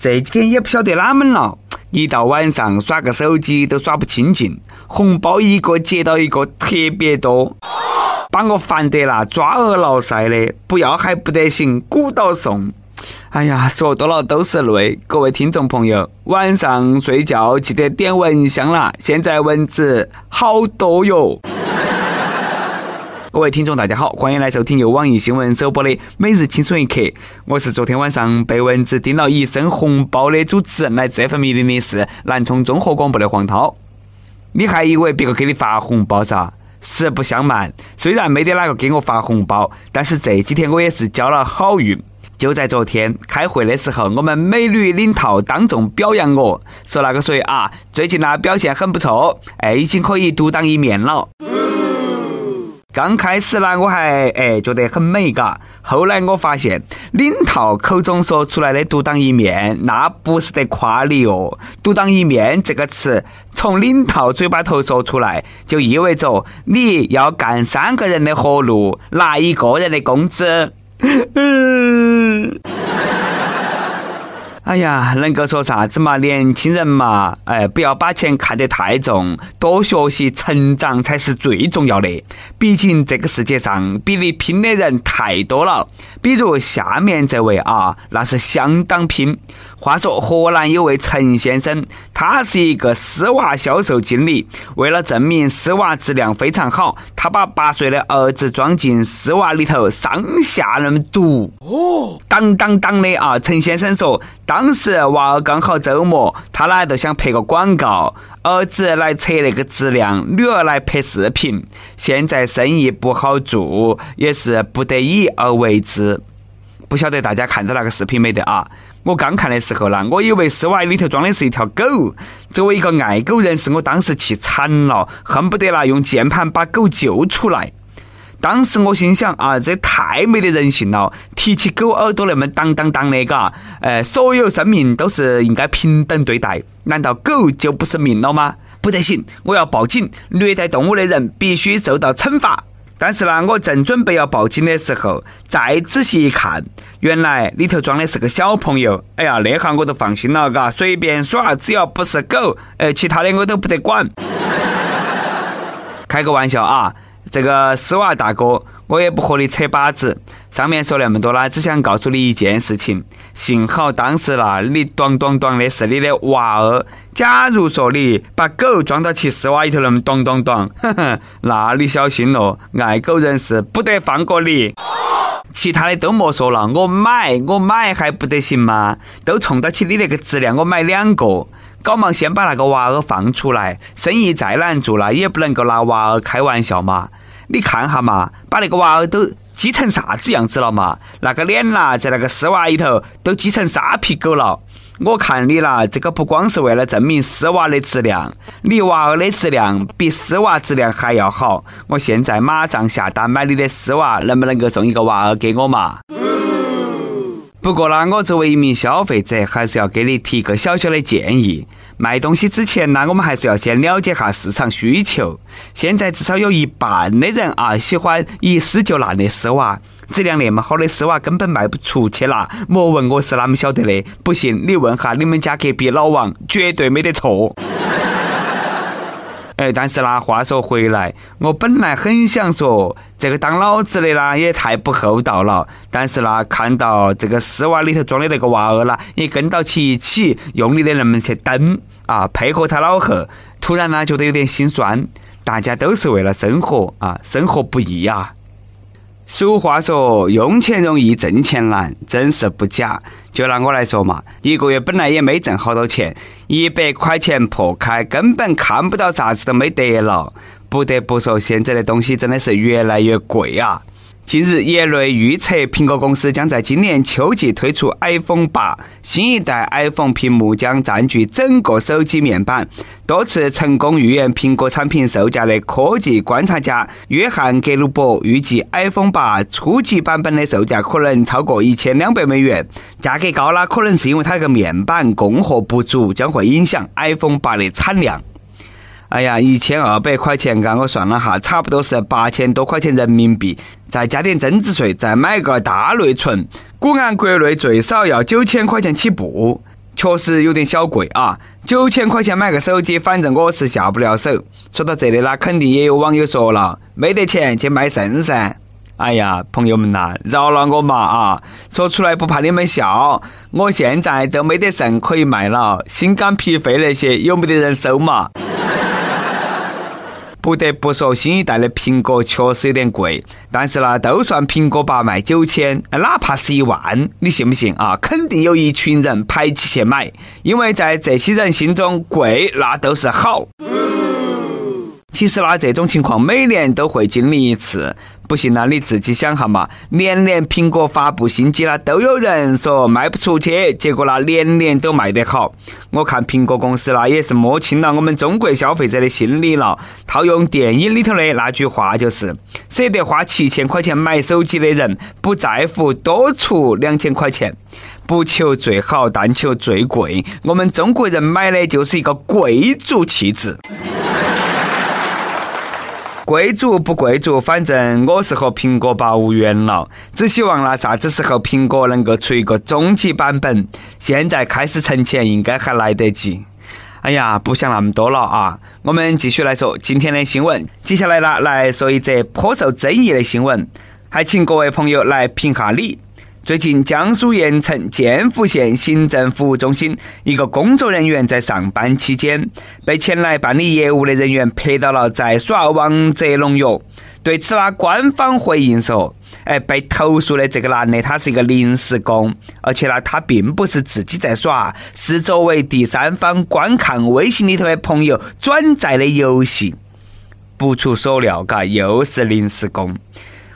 这几天也不晓得哪门了，一到晚上耍个手机都耍不清净，红包一个接到一个特别多，把我烦得啦抓耳挠腮的，不要还不得行，鼓捣送。哎呀，说多了都是泪。各位听众朋友，晚上睡觉记得点蚊香啦，现在蚊子好多哟。各位听众，大家好，欢迎来收听由网易新闻首播的《每日轻松一刻》。我是昨天晚上被蚊子叮了一身红包的主持人，来这份密令的是南充综合广播的黄涛。你还以为别个给你发红包噻？实不相瞒，虽然没得哪个给我发红包，但是这几天我也是交了好运。就在昨天开会的时候，我们美女领导当众表扬我说：“那个谁啊，最近呢表现很不错，哎，已经可以独当一面了。”刚开始呢，我还哎觉得很美嘎。后来我发现，领导口中说出来的“独当一面”，那不是得夸你哦。“独当一面”这个词从领导嘴巴头说出来，就意味着你要干三个人的活路，拿一个人的工资。嗯。哎呀，能够说啥子嘛？年轻人嘛，哎，不要把钱看得太重，多学习成长才是最重要的。毕竟这个世界上比你拼的人太多了。比如下面这位啊，那是相当拼。话说河南有位陈先生，他是一个丝袜销售经理。为了证明丝袜质量非常好，他把八岁的儿子装进丝袜里头，上下那么读。哦，当当当的啊！陈先生说，当时娃儿刚好周末，他呢就想拍个广告，儿子来测那个质量，女儿来拍视频。现在生意不好做，也是不得已而为之。不晓得大家看到那个视频没得啊？我刚看的时候呢，我以为丝袜里头装的是一条狗。作为一个爱狗人士，我当时气惨了，恨不得拿用键盘把狗救出来。当时我心想啊，这太没得人性了！提起狗耳朵那么当当当的，嘎，呃，所有生命都是应该平等对待，难道狗就不是命了吗？不得行，我要报警，虐待动物的人必须受到惩罚。但是呢，我正准备要报警的时候，再仔细一看，原来里头装的是个小朋友。哎呀，那下我都放心了，嘎，随便耍，只要不是狗，哎，其他的我都不得管。开个玩笑啊，这个丝袜大哥。我也不和你扯把子，上面说那么多啦，只想告诉你一件事情。幸好当时啦，你咚咚咚的是你的娃儿。假如说你把狗装到起丝袜里头那么咚咚咚，哼哼，那你小心咯，爱狗人士不得放过你。其他的都莫说了，我买我买还不得行吗？都冲到起你那个质量，我买两个。搞忙先把那个娃儿放出来，生意再难做了，也不能够拿娃儿开玩笑嘛。你看哈嘛，把那个娃儿都挤成啥子样子了嘛？那个脸呐，在那个丝袜里头都挤成沙皮狗了。我看你啦，这个不光是为了证明丝袜的质量，你娃儿的质量比丝袜质量还要好。我现在马上下单买你的丝袜，能不能够送一个娃儿给我嘛？不过呢，我作为一名消费者，还是要给你提个小小的建议。卖东西之前呢，我们还是要先了解下市场需求。现在至少有一半的人啊，喜欢一撕就烂的丝袜，质量那么好的丝袜根本卖不出去啦。莫问我是哪么晓得的，不信你问下你们家隔壁老王，绝对没得错。哎，但是呢，话说回来，我本来很想说，这个当老子的呢也太不厚道了。但是呢，看到这个丝袜里头装的那个娃儿啦，也跟到起一起用力的那么去蹬啊，配合他老贺，突然呢觉得有点心酸。大家都是为了生活啊，生活不易啊。俗话说，用钱容易挣钱难，真是不假。就拿我来说嘛，一个月本来也没挣好多钱，一百块钱破开，根本看不到啥子都没得了。不得不说，现在的东西真的是越来越贵啊。近日，业内预测苹果公司将在今年秋季推出 iPhone 八，新一代 iPhone 屏幕将占据整个手机面板。多次成功预言苹果产品售价的科技观察家约翰·格鲁伯预计，iPhone 八初级版本的售价可能超过一千两百美元。价格高了，可能是因为它这个面板供货不足，将会影响 iPhone 八的产量。哎呀，一千二百块钱，刚，我算了哈，差不多是八千多块钱人民币，再加点增值税，再买个大内存，果然国内最少要九千块钱起步。确实有点小贵啊！九千块钱买个手机，反正我是下不了手。说到这里呢，肯定也有网友说了，没得钱去卖肾噻。哎呀，朋友们呐，饶了我嘛啊！说出来不怕你们笑，我现在都没得肾可以卖了，心肝脾肺那些有没得人收嘛？不得不说，新一代的苹果确实有点贵，但是呢，都算苹果八卖九千，哪怕是一万，你信不信啊？肯定有一群人排起去买，因为在这些人心中，贵那都是好。其实呢，这种情况每年都会经历一次。不信呢，你自己想哈嘛，年年苹果发布新机啦，都有人说卖不出去，结果呢，年年都卖得好。我看苹果公司呢，也是摸清了我们中国消费者的心理了。套用电影里头的那句话，就是舍得花七千块钱买手机的人，不在乎多出两千块钱，不求最好，但求最贵。我们中国人买的就是一个贵族气质。贵族不贵族，反正我是和苹果八无缘了。只希望呢，啥子时候苹果能够出一个终极版本，现在开始存钱应该还来得及。哎呀，不想那么多了啊！我们继续来说今天的新闻。接下来呢，来说一则颇受争议的新闻，还请各位朋友来评下理。最近，江苏盐城建福县行政服务中心一个工作人员在上班期间，被前来办理业务的人员拍到了在耍王者荣耀。对此呢，官方回应说：“哎，被投诉的这个男的他是一个临时工，而且呢，他并不是自己在耍，是作为第三方观看微信里头的朋友转载的游戏。”不出所料，嘎，又是临时工。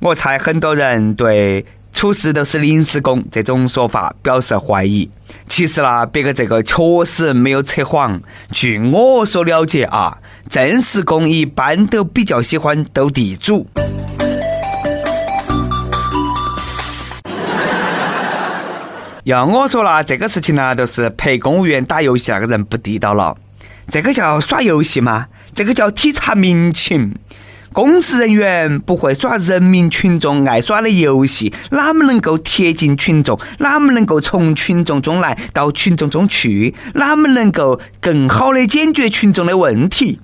我猜很多人对。出事都是临时工，这种说法表示怀疑。其实呢，别个这个确实没有扯谎。据我所了解啊，正式工一般都比较喜欢斗地主。要我说啦，这个事情呢，都是陪公务员打游戏那个人不地道了。这个叫耍游戏吗？这个叫体察民情。公职人员不会耍人民群众爱耍的游戏，哪么能够贴近群众？哪么能够从群众中来到群众中去？哪么能够更好的解决群众的问题？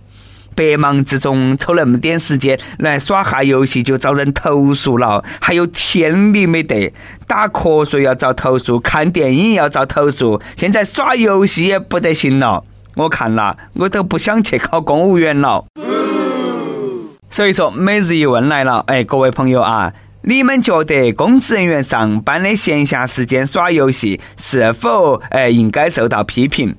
百忙之中抽那么点时间来耍下游戏就遭人投诉了，还有天理没得？打瞌睡要遭投诉，看电影要遭投诉，现在耍游戏也不得行了。我看了，我都不想去考公务员了。所以说，每日一问来了，哎，各位朋友啊，你们觉得公职人员上班的闲暇时间耍游戏是否哎应该受到批评？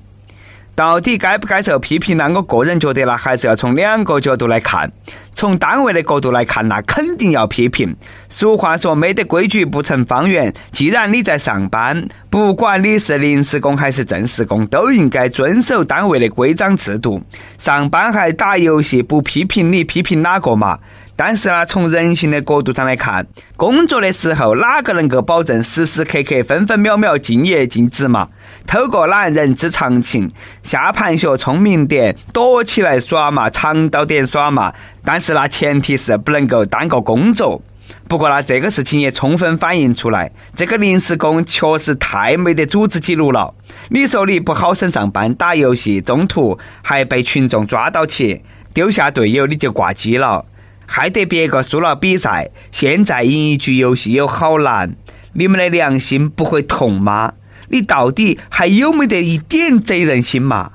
到底该不该受批评呢？我个人觉得呢，还是要从两个角度来看。从单位的角度来看，那肯定要批评。俗话说，没得规矩不成方圆。既然你在上班，不管你是临时工还是正式工，都应该遵守单位的规章制度。上班还打游戏，不批评你，批评哪个嘛？但是呢，从人性的角度上来看，工作的时候哪个能够保证时时刻刻、分分秒秒敬业尽职嘛？偷个懒，人之常情。下盘学聪明点，躲起来耍嘛，长到点耍嘛。但是呢，前提是不能够耽搁工作。不过呢，这个事情也充分反映出来，这个临时工确实太没得组织纪律了。你说你不好生上班，打游戏，中途还被群众抓到起，丢下队友你就挂机了。害得别个输了比赛，现在赢一局游戏有好难，你们的良心不会痛吗？你到底还有没得一点责任心嘛？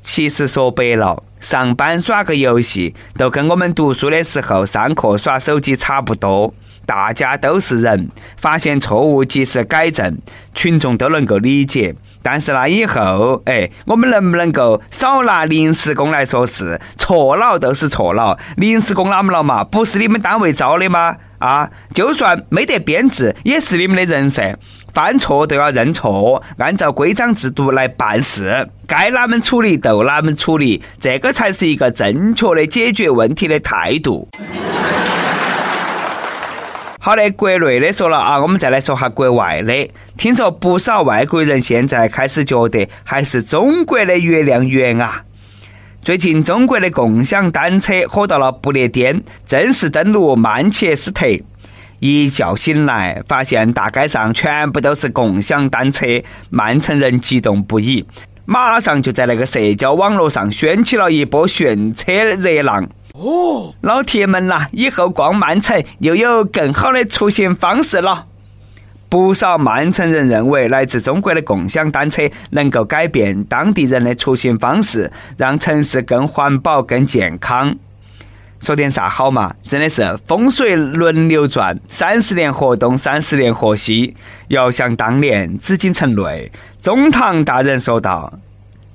其实说白了，上班耍个游戏，都跟我们读书的时候上课耍手机差不多。大家都是人，发现错误及时改正，群众都能够理解。但是呢，以后，哎，我们能不能够少拿临时工来说事？错了都是错了，临时工哪么了嘛？不是你们单位招的吗？啊，就算没得编制，也是你们的人噻。犯错都要认错，按照规章制度来办事，该哪们处理就哪们处理，这个才是一个正确的解决问题的态度。好的，国内的说了啊，我们再来说下国外的。听说不少外国人现在开始觉得还是中国的月亮圆啊。最近，中国的共享单车火到了不列颠，正式登陆曼彻斯特。一觉醒来，发现大街上全部都是共享单车，曼城人激动不已，马上就在那个社交网络上掀起了一波炫车热浪。哦，老铁们呐，以后逛曼城又有更好的出行方式了。不少曼城人认为，来自中国的共享单车能够改变当地人的出行方式，让城市更环保、更健康。说点啥好嘛？真的是风水轮流转，三十年河东，三十年河西。遥想当年，紫禁城内，中堂大人说道：“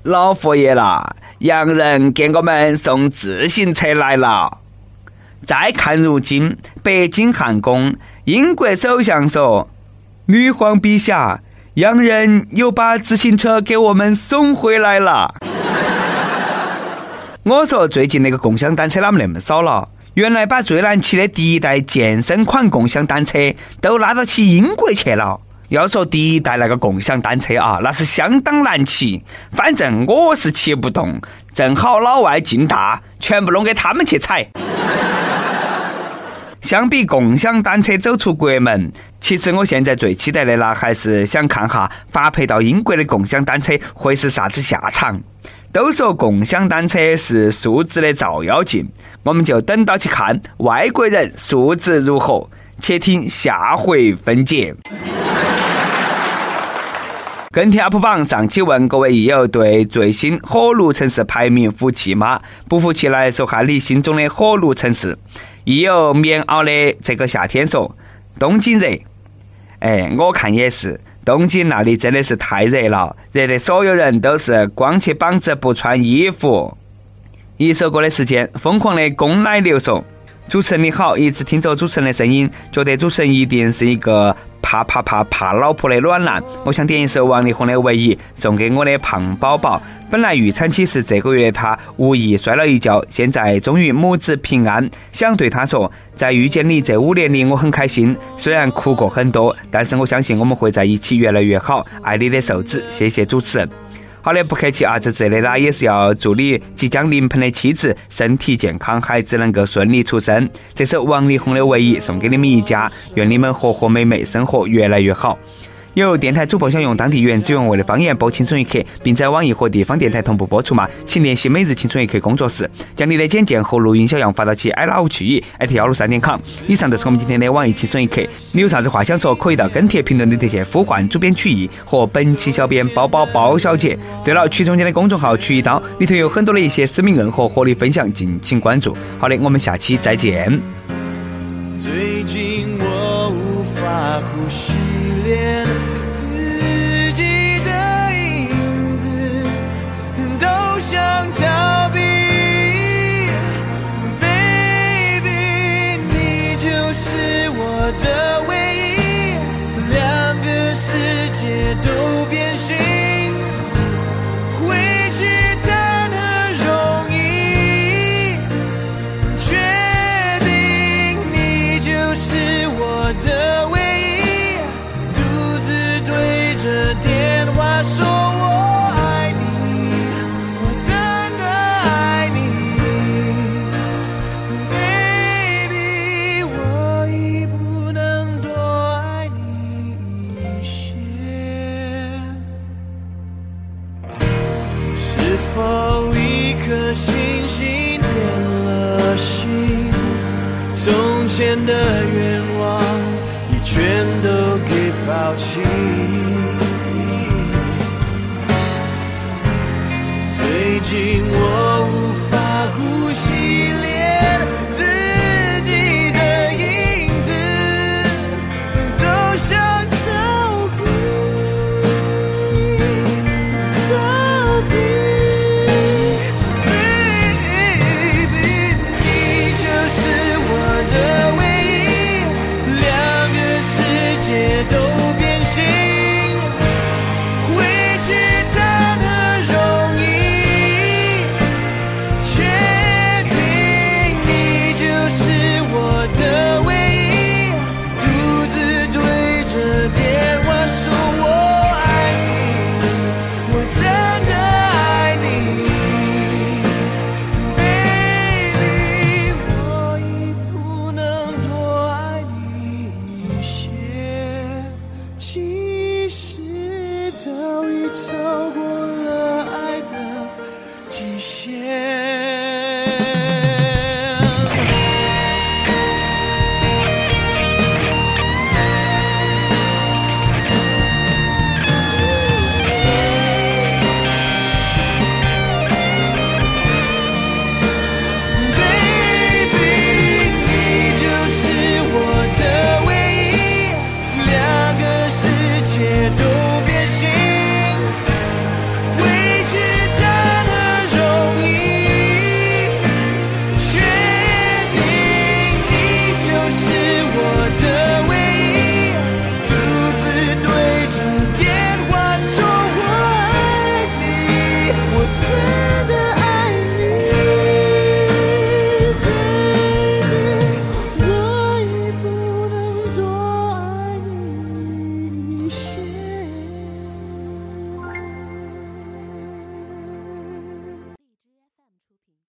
老佛爷啦，洋人给我们送自行车来了。”再看如今，北京汉宫，英国首相说。女皇陛下，洋人又把自行车给我们送回来了。我说最近那个共享单车哪么那么少了？原来把最难骑的第一代健身款共享单车都拉到起英国去了。要说第一代那个共享单车啊，那是相当难骑，反正我是骑不动，正好老外劲大，全部弄给他们去踩。相比共享单车走出国门，其实我现在最期待的啦，还是想看哈发配到英国的共享单车会是啥子下场。都说共享单车是素质的照妖镜，我们就等到去看外国人素质如何。且听下回分解。跟帖 UP 榜上期问各位益友对最新火炉城市排名服气吗？不服气来说下你心中的火炉城市。益友棉袄的这个夏天说，东京热，哎，我看也是，东京那里真的是太热了，热得所有人都是光起膀子不穿衣服。一首歌的时间，疯狂的公奶牛说，主持人你好，一直听着主持人的声音，觉得主持人一定是一个。怕怕怕怕老婆的暖男，我想点一首王力宏的《唯一》送给我的胖宝宝。本来预产期是这个月，他无意摔了一跤，现在终于母子平安。想对他说，在遇见你这五年里，我很开心，虽然哭过很多，但是我相信我们会在一起越来越好。爱你的瘦子，谢谢主持人。好的，不客气啊！在这里呢，也是要祝你即将临盆的妻子身体健康，孩子能够顺利出生。这首王力宏的《唯一》送给你们一家，愿你们和和美美，生活越来越好。有电台主播想用当地原汁原味的方言播《青春一刻》，并在网易和地方电台同步播出吗？请联系每日青春一刻工作室，将你的简介和录音小样发到其 i love 曲艺艾特幺六三点 com。以上就是我们今天的网易青春一刻。你有啥子话想说，可以到跟帖评论里头去呼唤主编曲艺和本期小编包包包小姐。对了，曲中间的公众号曲一刀里头有很多的一些私密硬核和你分享，敬请关注。好的，我们下期再见。最近我无法呼吸，in.